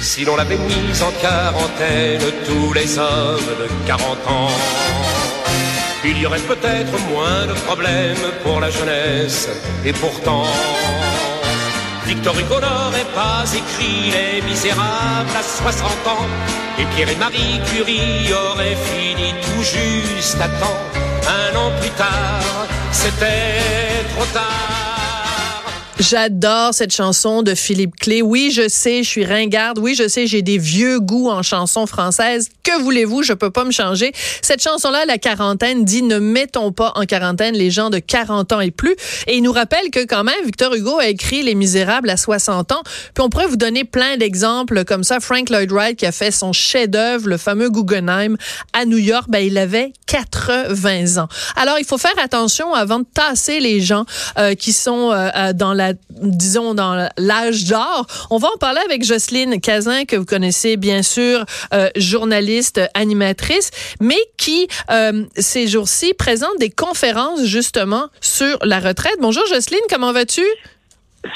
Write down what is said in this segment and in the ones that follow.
si l'on l'avait mise en quarantaine, tous les hommes de 40 ans. Il y aurait peut-être moins de problèmes pour la jeunesse, et pourtant, Victor Hugo n'aurait pas écrit Les Misérables à 60 ans, et Pierre et Marie Curie auraient fini tout juste à temps. Un an plus tard, c'était trop tard. J'adore cette chanson de Philippe Clé. Oui, je sais, je suis ringarde. Oui, je sais, j'ai des vieux goûts en chansons françaises. Que voulez-vous? Je peux pas me changer. Cette chanson-là, la quarantaine, dit ne mettons pas en quarantaine les gens de 40 ans et plus. Et il nous rappelle que quand même, Victor Hugo a écrit Les Misérables à 60 ans. Puis on pourrait vous donner plein d'exemples comme ça. Frank Lloyd Wright qui a fait son chef-d'œuvre, le fameux Guggenheim à New York, ben, il avait 80 ans. Alors, il faut faire attention avant de tasser les gens euh, qui sont euh, euh, dans la disons, dans l'âge d'or. On va en parler avec Jocelyne Cazin, que vous connaissez bien sûr, euh, journaliste, animatrice, mais qui, euh, ces jours-ci, présente des conférences justement sur la retraite. Bonjour Jocelyne, comment vas-tu?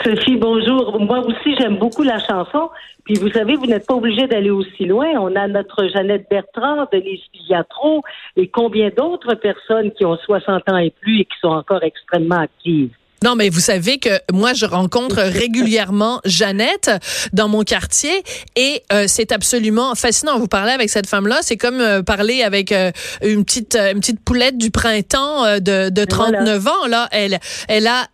Sophie, bonjour. Moi aussi, j'aime beaucoup la chanson. Puis vous savez, vous n'êtes pas obligé d'aller aussi loin. On a notre Jeannette Bertrand, Denise Pigliatro et combien d'autres personnes qui ont 60 ans et plus et qui sont encore extrêmement actives. Non, mais vous savez que moi, je rencontre régulièrement Jeannette dans mon quartier et euh, c'est absolument fascinant. Vous parlez avec cette femme-là, c'est comme euh, parler avec euh, une petite une petite poulette du printemps de, de 39 ans. Là, elle elle a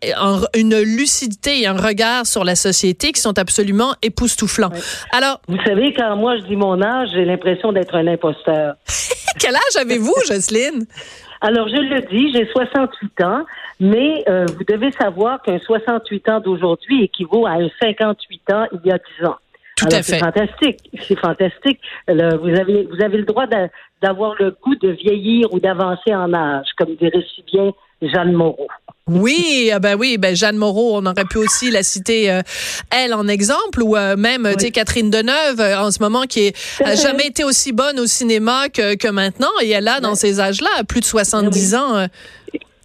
une lucidité et un regard sur la société qui sont absolument époustouflants. Alors, vous savez, quand moi je dis mon âge, j'ai l'impression d'être un imposteur. Quel âge avez-vous, Jocelyne? Alors, je le dis, j'ai 68 ans, mais euh, vous devez savoir qu'un 68 ans d'aujourd'hui équivaut à un 58 ans il y a 10 ans. Tout à fait. C'est fantastique. C'est fantastique. vous avez vous avez le droit d'avoir le goût de vieillir ou d'avancer en âge, comme dirait si bien Jeanne Moreau. Oui, ah ben oui, ben Jeanne Moreau, on aurait pu aussi la citer euh, elle en exemple ou euh, même tu sais Catherine Deneuve en ce moment qui n'a jamais été aussi bonne au cinéma que, que maintenant et elle a dans ces âges-là plus de 70 ans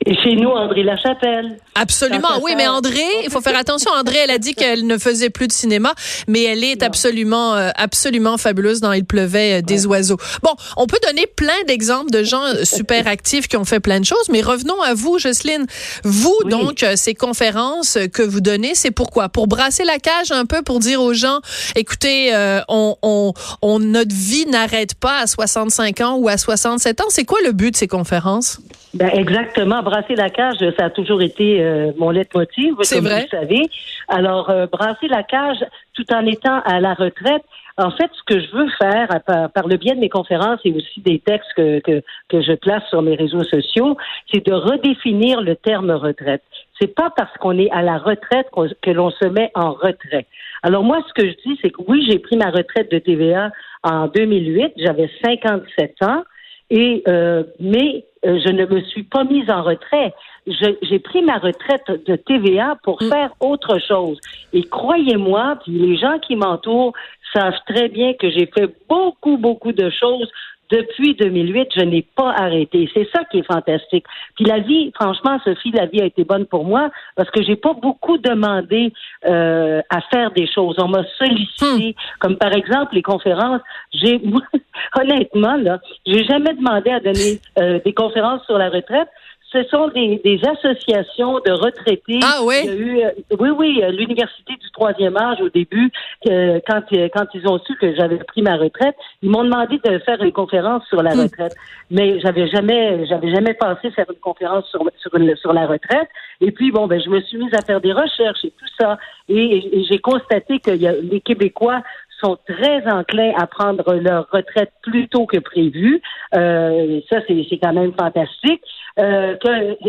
et chez nous, André Lachapelle. Absolument, oui, mais André, il faut faire attention. André, elle a dit qu'elle ne faisait plus de cinéma, mais elle est absolument, euh, absolument fabuleuse dans Il pleuvait euh, des oiseaux. Bon, on peut donner plein d'exemples de gens euh, super actifs qui ont fait plein de choses, mais revenons à vous, Jocelyne. Vous, donc, ces conférences que vous donnez, c'est pourquoi? Pour brasser la cage un peu, pour dire aux gens, écoutez, on, on, on, notre vie n'arrête pas à 65 ans ou à 67 ans. C'est quoi le but de ces conférences? Ben exactement. Brasser la cage, ça a toujours été euh, mon leitmotiv, C'est vrai. vous savez. Alors, euh, brasser la cage tout en étant à la retraite. En fait, ce que je veux faire par, le biais de mes conférences et aussi des textes que, que, que je place sur mes réseaux sociaux, c'est de redéfinir le terme retraite. C'est pas parce qu'on est à la retraite que l'on se met en retrait. Alors moi, ce que je dis, c'est que oui, j'ai pris ma retraite de TVA en 2008. J'avais 57 ans. Et euh, mais euh, je ne me suis pas mise en retrait. J'ai pris ma retraite de TVA pour mm. faire autre chose. Et croyez-moi, puis les gens qui m'entourent savent très bien que j'ai fait beaucoup, beaucoup de choses depuis 2008, je n'ai pas arrêté. C'est ça qui est fantastique. Puis la vie, franchement, Sophie, la vie a été bonne pour moi parce que j'ai pas beaucoup demandé euh, à faire des choses. On m'a sollicité, hmm. comme par exemple les conférences. J'ai, honnêtement, là, j'ai jamais demandé à donner euh, des conférences sur la retraite ce sont des, des, associations de retraités. Ah oui? Il y a eu, euh, oui, oui, euh, l'université du troisième âge au début, euh, quand, quand ils ont su que j'avais pris ma retraite, ils m'ont demandé de faire une conférence sur la hmm. retraite. Mais j'avais jamais, j'avais jamais pensé faire une conférence sur, sur, sur la retraite. Et puis, bon, ben, je me suis mise à faire des recherches et tout ça. Et, j'ai constaté que y a, les Québécois sont très enclins à prendre leur retraite plus tôt que prévu. Euh, ça, c'est quand même fantastique. Euh,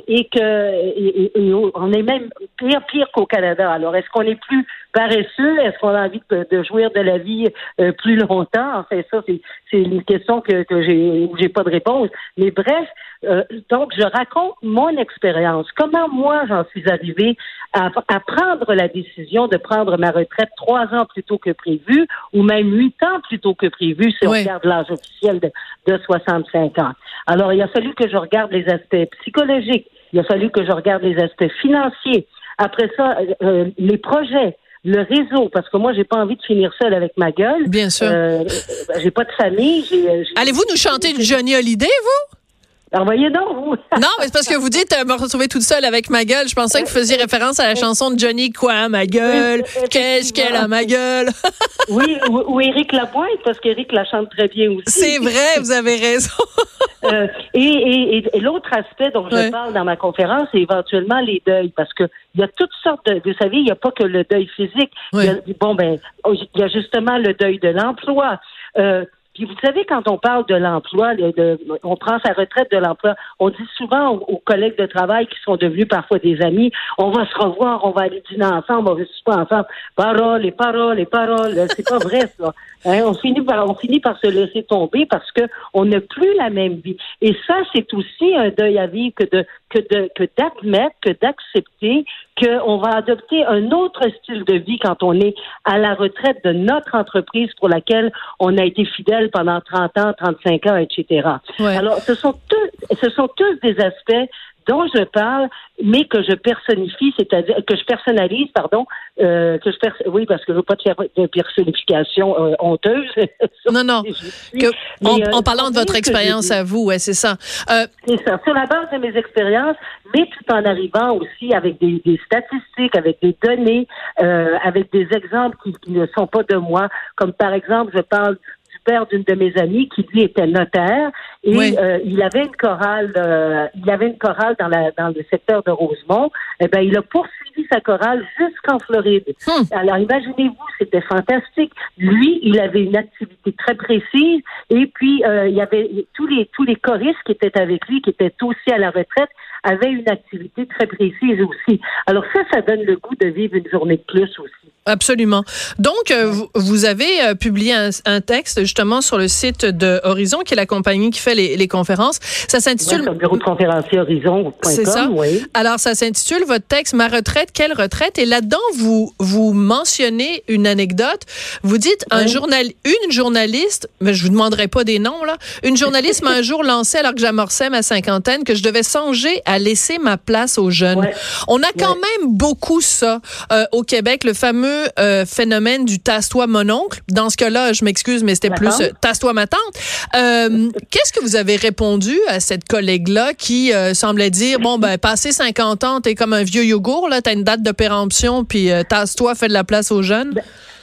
et que on est même pire pire qu'au Canada. Alors, est-ce qu'on est plus paresseux? Est-ce qu'on a envie de, jouir de la vie euh, plus longtemps? En fait, ça, c'est une question que, que j'ai pas de réponse. Mais bref, euh, donc je raconte mon expérience. Comment moi j'en suis arrivée à, prendre la décision de prendre ma retraite trois ans plus tôt que prévu, ou même huit ans plus tôt que prévu si on regarde l'âge officiel de, de 65 ans. Alors, il a fallu que je regarde les aspects psychologique. Il a fallu que je regarde les aspects financiers. Après ça, euh, euh, les projets. le réseau, parce que moi, j'ai pas envie de finir seule avec ma gueule. Bien sûr. Euh, j'ai pas de famille. Allez-vous nous chanter du Johnny Hallyday, vous? Envoyez donc, vous. non, mais c'est parce que vous dites euh, me retrouver toute seule avec ma gueule. Je pensais que vous faisiez référence à la chanson de Johnny quoi, ma gueule? Qu'est-ce qu'elle a, ma gueule? oui, ou, Éric Lapointe, parce qu'Éric la chante très bien aussi. C'est vrai, vous avez raison. euh, et, et, et, l'autre aspect dont je parle dans ma conférence, c'est éventuellement les deuils, parce que il y a toutes sortes de, vous savez, il n'y a pas que le deuil physique. Il y a, bon, ben, il y a justement le deuil de l'emploi. Euh, puis vous savez, quand on parle de l'emploi, de, on prend sa retraite de l'emploi, on dit souvent aux, collègues de travail qui sont devenus parfois des amis, on va se revoir, on va aller dîner ensemble, on va se souper ensemble. Paroles et paroles et paroles, c'est pas vrai ça. Hein, on finit par on finit par se laisser tomber parce que on n'a plus la même vie. Et ça, c'est aussi un deuil à vivre que de que de que d'admettre, que d'accepter qu'on va adopter un autre style de vie quand on est à la retraite de notre entreprise pour laquelle on a été fidèle pendant 30 ans, 35 ans, etc. Alors, ce sont tous, ce sont tous des aspects dont je parle, mais que je personnifie, c'est-à-dire que je personnalise, pardon, euh, que je pers oui, parce que je veux pas te faire de personnification euh, honteuse. non, non. en, euh, parlant de votre expérience à vous, ouais, c'est ça. C'est ça. Sur la base de mes expériences, mais tout en arrivant aussi avec des, des statistiques, avec des données, avec des exemples qui, qui ne sont pas de moi, comme par exemple, je parle père d'une de mes amies qui lui était notaire. Et euh, il avait une chorale euh, il avait une chorale dans la dans le secteur de Rosemont. Eh ben il a poursuivi sa chorale jusqu'en Floride. Hmm. alors imaginez-vous c'était fantastique. Lui il avait une activité très précise. Et puis euh, il y avait tous les tous les choristes qui étaient avec lui qui étaient aussi à la retraite avaient une activité très précise aussi. Alors ça ça donne le goût de vivre une journée de plus aussi Absolument. Donc, euh, vous, avez euh, publié un, texte justement sur le site de Horizon, qui est la compagnie qui fait les, conférences. Ça s'intitule. Ouais, bureau de conférencier Horizon. C'est ça. Oui. Alors, ça s'intitule votre texte Ma retraite, quelle retraite? Et là-dedans, vous vous mentionnez une anecdote. Vous dites un journal, une journaliste, mais je vous demanderai pas des noms là. Une journaliste m'a un jour lancé alors que j'amorçais ma cinquantaine que je devais songer à laisser ma place aux jeunes. On a quand même beaucoup ça euh, au Québec, le fameux euh, phénomène du tasse-toi mon oncle. Dans ce cas-là, je m'excuse, mais c'était plus euh, tasse-toi ma tante. Euh, qu'est-ce que vous avez répondu à cette collègue-là qui semblait dire, bon, ben, passé 50 ans, t'es comme un vieux yogourt, là, t'as une date de péremption, puis tasse-toi, fais de la place aux jeunes? Ben,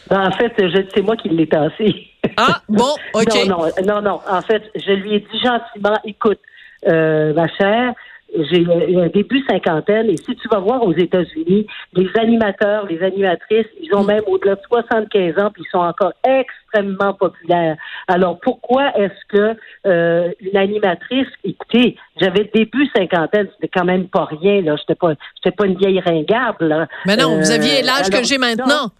ben, en fait, c'est moi qui l'ai tassé. Ah, bon, OK. non, non, non, non. En fait, je lui ai dit gentiment, écoute, ma chère, j'ai un début cinquantaine et si tu vas voir aux États-Unis, les animateurs, les animatrices, ils ont même au-delà de 75 ans puis ils sont encore extrêmement populaires. Alors pourquoi est-ce que euh, une animatrice, écoutez, j'avais début cinquantaine, c'était quand même pas rien là, j'étais pas j'étais pas une vieille ringarde Mais non, vous aviez euh, l'âge que j'ai maintenant.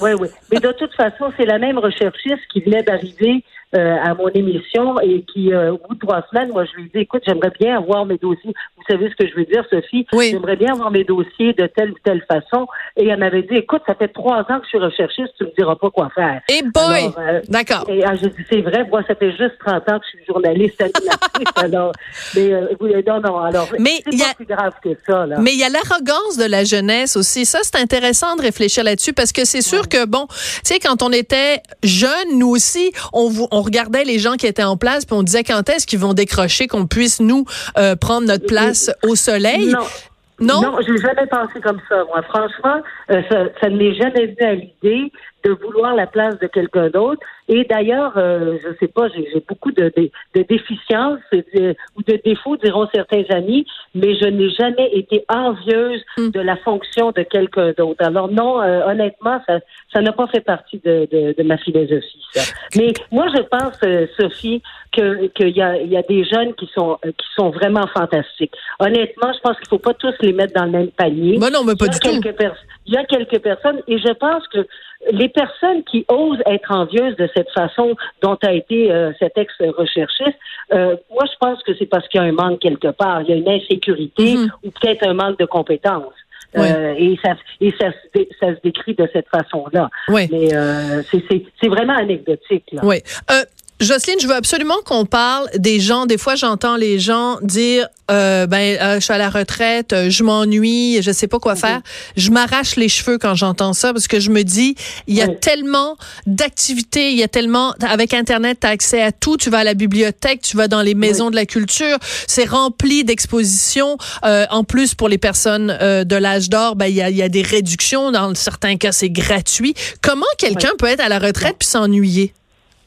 Oui, oui. Mais de toute façon, c'est la même recherchiste qui venait d'arriver euh, à mon émission et qui, euh, au bout de trois semaines, moi, je lui ai dit, écoute, j'aimerais bien avoir mes dossiers. Vous savez ce que je veux dire, Sophie? Oui. J'aimerais bien avoir mes dossiers de telle ou telle façon. Et elle m'avait dit, écoute, ça fait trois ans que je suis recherchiste, tu me diras pas quoi faire. Et boy! Euh, D'accord. Et ah, je dis, c'est vrai, moi, ça fait juste 30 ans que je suis journaliste alors, mais, non, non, alors, mais c'est pas plus grave que ça, là. Mais il y a l'arrogance de la jeunesse aussi. Ça, c'est intéressant de réfléchir là-dessus parce que c'est sûr que, bon, tu sais, quand on était jeunes, nous aussi, on, on on regardait les gens qui étaient en place, puis on disait quand est-ce qu'ils vont décrocher, qu'on puisse nous euh, prendre notre place au soleil? Non. Non, non je n'ai jamais pensé comme ça. Moi, franchement, euh, ça, ça ne m'est jamais venu à l'idée de vouloir la place de quelqu'un d'autre. Et d'ailleurs, euh, je sais pas, j'ai beaucoup de, de, de déficiences ou de défauts, diront certains amis, mais je n'ai jamais été envieuse hmm. de la fonction de quelqu'un d'autre. Alors non, euh, honnêtement, ça ça n'a pas fait partie de, de, de, ma philosophie. Ça. Mais moi, je pense, euh, Sophie, que qu'il y a, y a des jeunes qui sont euh, qui sont vraiment fantastiques. Honnêtement, je pense qu'il faut pas tous les mettre dans le même panier. Mais non, mais pas du tout. Il y a quelques personnes, et je pense que les personnes qui osent être envieuses de cette façon dont a été euh, cet ex-recherchiste, euh, moi, je pense que c'est parce qu'il y a un manque quelque part. Il y a une insécurité mm-hmm. ou peut-être un manque de compétences. Euh, et ça, et ça, ça, se décrit de cette façon-là. Oui. Mais euh, c'est vraiment anecdotique. Là. Oui. Euh, Jocelyne, je veux absolument qu'on parle des gens. Des fois, j'entends les gens dire, euh, ben, euh, je suis à la retraite, euh, je m'ennuie, je sais pas quoi faire. Je m'arrache les cheveux quand j'entends ça parce que je me dis, il y a tellement d'activités, il y a tellement, avec Internet, tu as accès à tout. Tu vas à la bibliothèque, tu vas dans les maisons de la culture. C'est rempli d'expositions. en plus, pour les personnes de l'âge d'or, ben, il y a, y a des réductions. Dans certains cas, c'est gratuit. Comment quelqu'un peut être à la retraite puis s'ennuyer?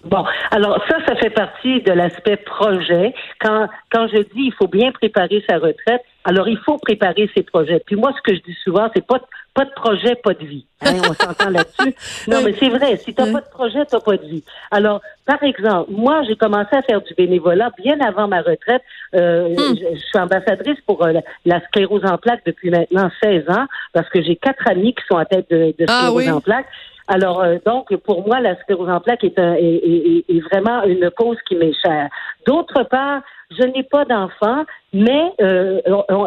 Bon, alors ça, ça fait partie de l'aspect projet. Quand, quand je dis il faut bien préparer sa retraite, alors il faut préparer ses projets. Puis moi, ce que je dis souvent, c'est pas de, pas de projet, pas de vie. Hein, on s'entend là-dessus? Non, mais c'est vrai. Si t'as pas de projet, t'as pas de vie. Alors, par exemple, moi, j'ai commencé à faire du bénévolat bien avant ma retraite. Euh, hmm. je, suis ambassadrice pour euh, la, sclérose en plaques depuis maintenant 16 ans parce que j'ai quatre amis qui sont à tête de, de ah sclérose en plaques. Alors, euh, donc, pour moi, la sclérose en plaques est, est, vraiment une cause qui m'est chère. D'autre part, je n'ai pas d'enfants, mais euh,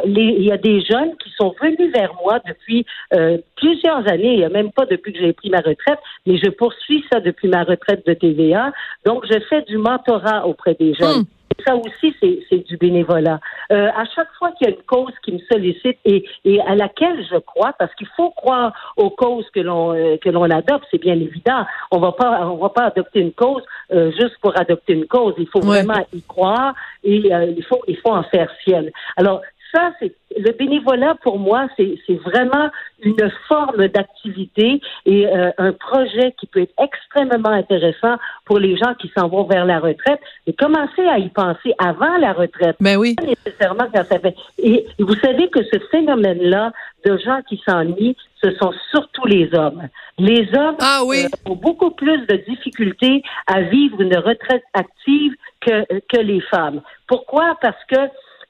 il y a des jeunes qui sont venus vers moi depuis euh, plusieurs années, il a même pas depuis que j'ai pris ma retraite, mais je poursuis ça depuis ma retraite de TVA. Donc, je fais du mentorat auprès des jeunes. Hmm ça aussi, c'est du bénévolat. Euh, à chaque fois qu'il y a une cause qui me sollicite et, et à laquelle je crois, parce qu'il faut croire aux causes que l'on euh, que l'on adopte, c'est bien évident. On va pas on va pas adopter une cause euh, juste pour adopter une cause. Il faut vraiment y croire et il faut il faut en faire ciel. Alors ça, c'est le bénévolat pour moi, c'est vraiment une forme d'activité et euh, un projet qui peut être extrêmement intéressant pour les gens qui s'en vont vers la retraite. Et commencer à y penser avant la retraite. Ben oui. Pas nécessairement quand ça fait. Et vous savez que ce phénomène-là de gens qui s'ennuient, ce sont surtout les hommes. Les hommes ah oui. Euh, ont beaucoup plus de difficultés à vivre une retraite active que, que les femmes. Pourquoi? Parce que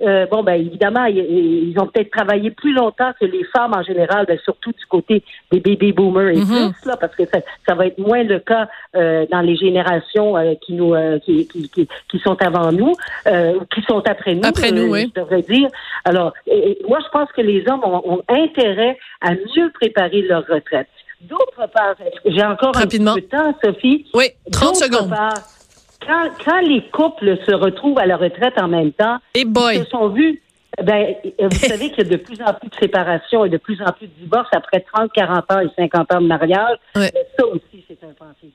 euh, bon, ben évidemment, ils, ont peut-être travaillé plus longtemps que les femmes en général, ben, surtout du côté des baby boomers et mm-hmm. plus, là, parce que ça, ça, va être moins le cas euh, dans les générations euh, qui nous qui, qui, qui, sont avant nous, ou qui sont après nous. Après nous, oui. Je devrais dire. Alors, moi, je pense que les hommes ont, ont intérêt à mieux préparer leur retraite. D'autre part, j'ai encore Rapidement. un peu de temps, Sophie. Oui, 30 secondes quand, les couples se retrouvent à la retraite en même temps, ils se sont vus ben, vous savez qu'il y a de plus en plus de séparations et de plus en plus de divorces après 30, 40 ans et 50 ans de mariage. Ça aussi, c'est un pensée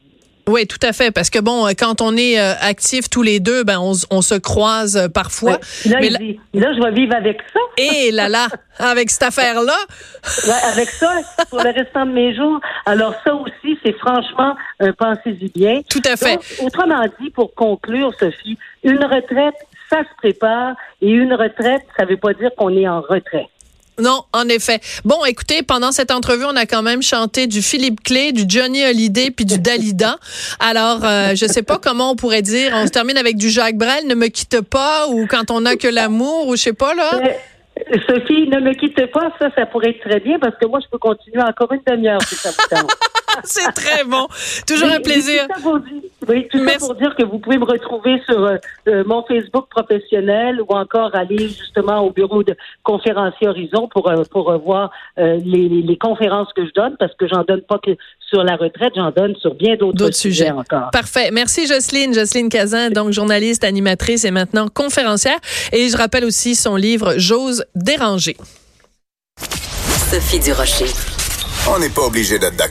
oui, tout à fait, parce que bon, quand on est euh, actifs tous les deux, ben on, on se croise euh, parfois. Là, mais là, je vais vivre avec ça. Et là là, avec cette affaire-là. avec ça, pour le restant de mes jours. Alors ça aussi, c'est franchement un pensée-y bien. Tout à fait. autrement dit, pour conclure, Sophie, une retraite, ça se prépare, et une retraite, ça ne veut pas dire qu'on est en retraite. Non, en effet. Bon, écoutez, pendant cette entrevue, on a quand même chanté du Philippe Clé, du Johnny Hallyday puis du Dalida. Alors, euh, je sais pas comment on pourrait dire. On se termine avec du Jacques Brel, ne me quitte pas, ou quand on a que l'amour, ou je sais pas là. Euh, Sophie, ne me quitte pas, ça, ça pourrait être très bien parce que moi, je peux continuer encore une demi-heure si ça vous C'est très bon. Toujours un plaisir. oui, tout ça pour dire que vous pouvez me retrouver sur euh, euh, mon Facebook professionnel ou encore aller justement au bureau de conférencier Horizon pour, euh, pour voir les, les, conférences que je donne parce que j'en donne pas que sur la retraite, j'en donne sur bien d'autres sujets. encore. Parfait. Merci Jocelyne. Jocelyne Cazin, donc journaliste, animatrice et maintenant conférencière. Et je rappelle aussi son livre J'ose déranger. Sophie Durocher. On n'est pas obligé d'être d'accord.